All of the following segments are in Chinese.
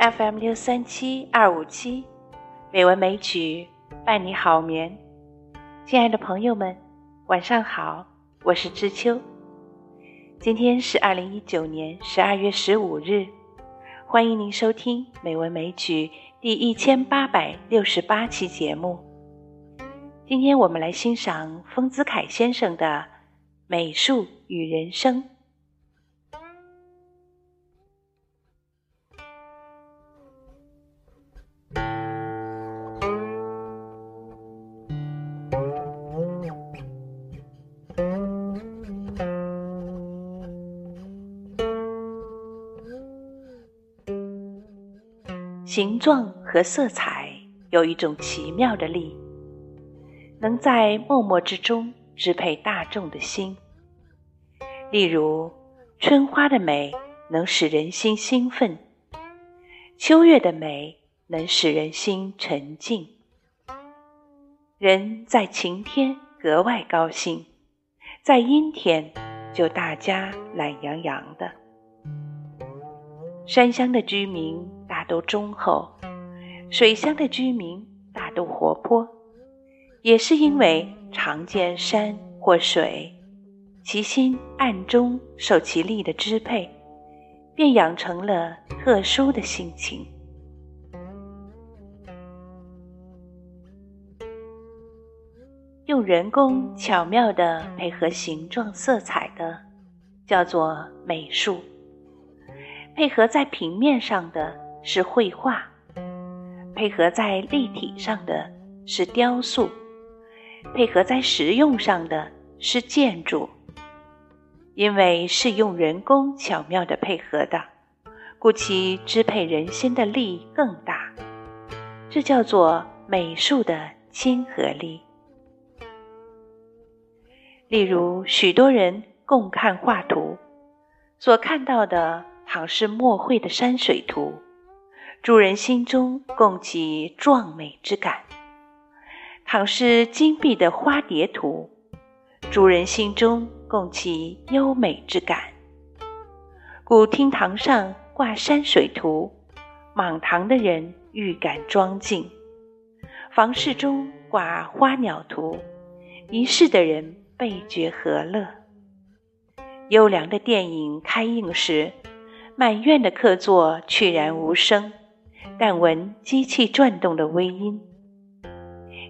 FM 六三七二五七，美文美曲伴你好眠。亲爱的朋友们，晚上好，我是知秋。今天是二零一九年十二月十五日，欢迎您收听《美文美曲》第一千八百六十八期节目。今天我们来欣赏丰子恺先生的《美术与人生》。形状和色彩有一种奇妙的力，能在默默之中支配大众的心。例如，春花的美能使人心兴奋，秋月的美能使人心沉静。人在晴天格外高兴，在阴天就大家懒洋洋的。山乡的居民都忠厚，水乡的居民大都活泼，也是因为常见山或水，其心暗中受其力的支配，便养成了特殊的性情。用人工巧妙地配合形状、色彩的，叫做美术。配合在平面上的是绘画，配合在立体上的是雕塑，配合在实用上的是建筑。因为是用人工巧妙的配合的，故其支配人心的力更大。这叫做美术的亲和力。例如，许多人共看画图，所看到的。倘是墨绘的山水图，主人心中共起壮美之感；倘是金碧的花蝶图，主人心中共起优美之感。古厅堂上挂山水图，满堂的人欲感庄敬；房室中挂花鸟图，一世的人倍觉和乐。优良的电影开映时，满院的客座去然无声，但闻机器转动的微音。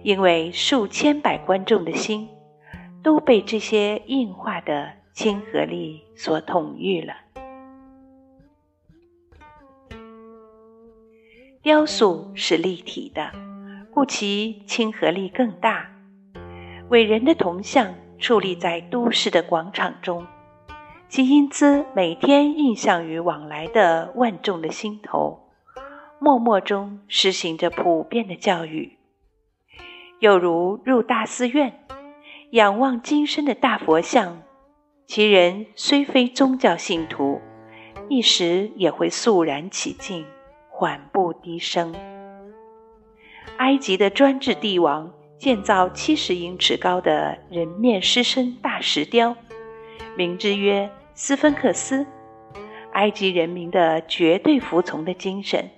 因为数千百观众的心都被这些硬化的亲和力所统御了。雕塑是立体的，故其亲和力更大。伟人的铜像矗立在都市的广场中。其英姿每天印象于往来的万众的心头，默默中施行着普遍的教育。又如入大寺院，仰望金身的大佛像，其人虽非宗教信徒，一时也会肃然起敬，缓步低声。埃及的专制帝王建造七十英尺高的人面狮身大石雕，名之曰。斯芬克斯，埃及人民的绝对服从的精神，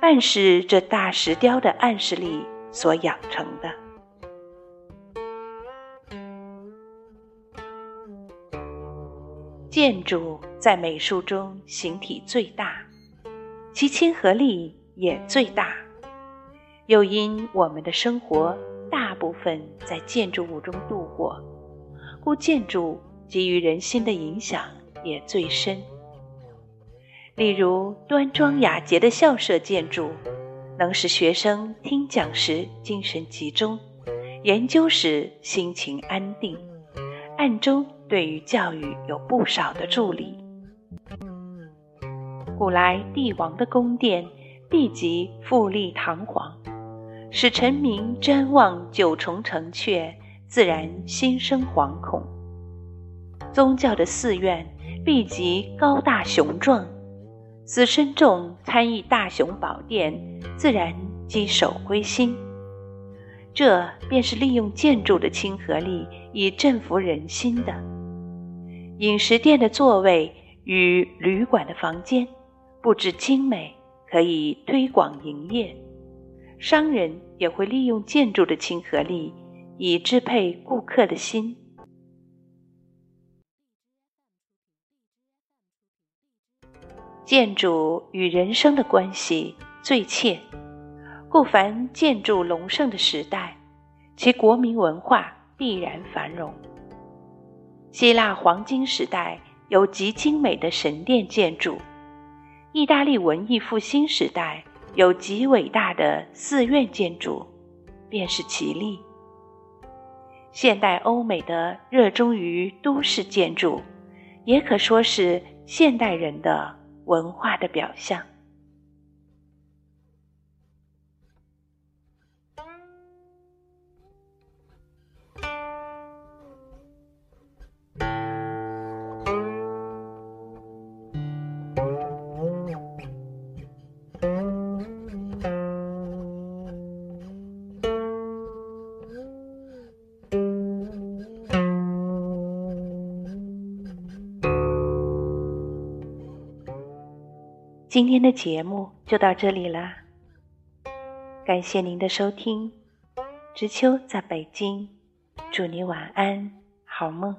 半是这大石雕的暗示力所养成的。建筑在美术中形体最大，其亲和力也最大。又因我们的生活大部分在建筑物中度过，故建筑给予人心的影响。也最深。例如，端庄雅洁的校舍建筑，能使学生听讲时精神集中，研究时心情安定，暗中对于教育有不少的助力。古来帝王的宫殿，必极富丽堂皇，使臣民瞻望九重城阙，自然心生惶恐。宗教的寺院。必极高大雄壮，子身众参与大雄宝殿，自然稽首归心。这便是利用建筑的亲和力以振服人心的。饮食店的座位与旅馆的房间布置精美，可以推广营业，商人也会利用建筑的亲和力，以支配顾客的心。建筑与人生的关系最切，故凡建筑隆盛的时代，其国民文化必然繁荣。希腊黄金时代有极精美的神殿建筑。意大利文艺复兴时代有极伟大的寺院建筑，便是其例。现代欧美的热衷于都市建筑，也可说是现代人的文化的表象。今天的节目就到这里啦，感谢您的收听。知秋在北京，祝你晚安，好梦。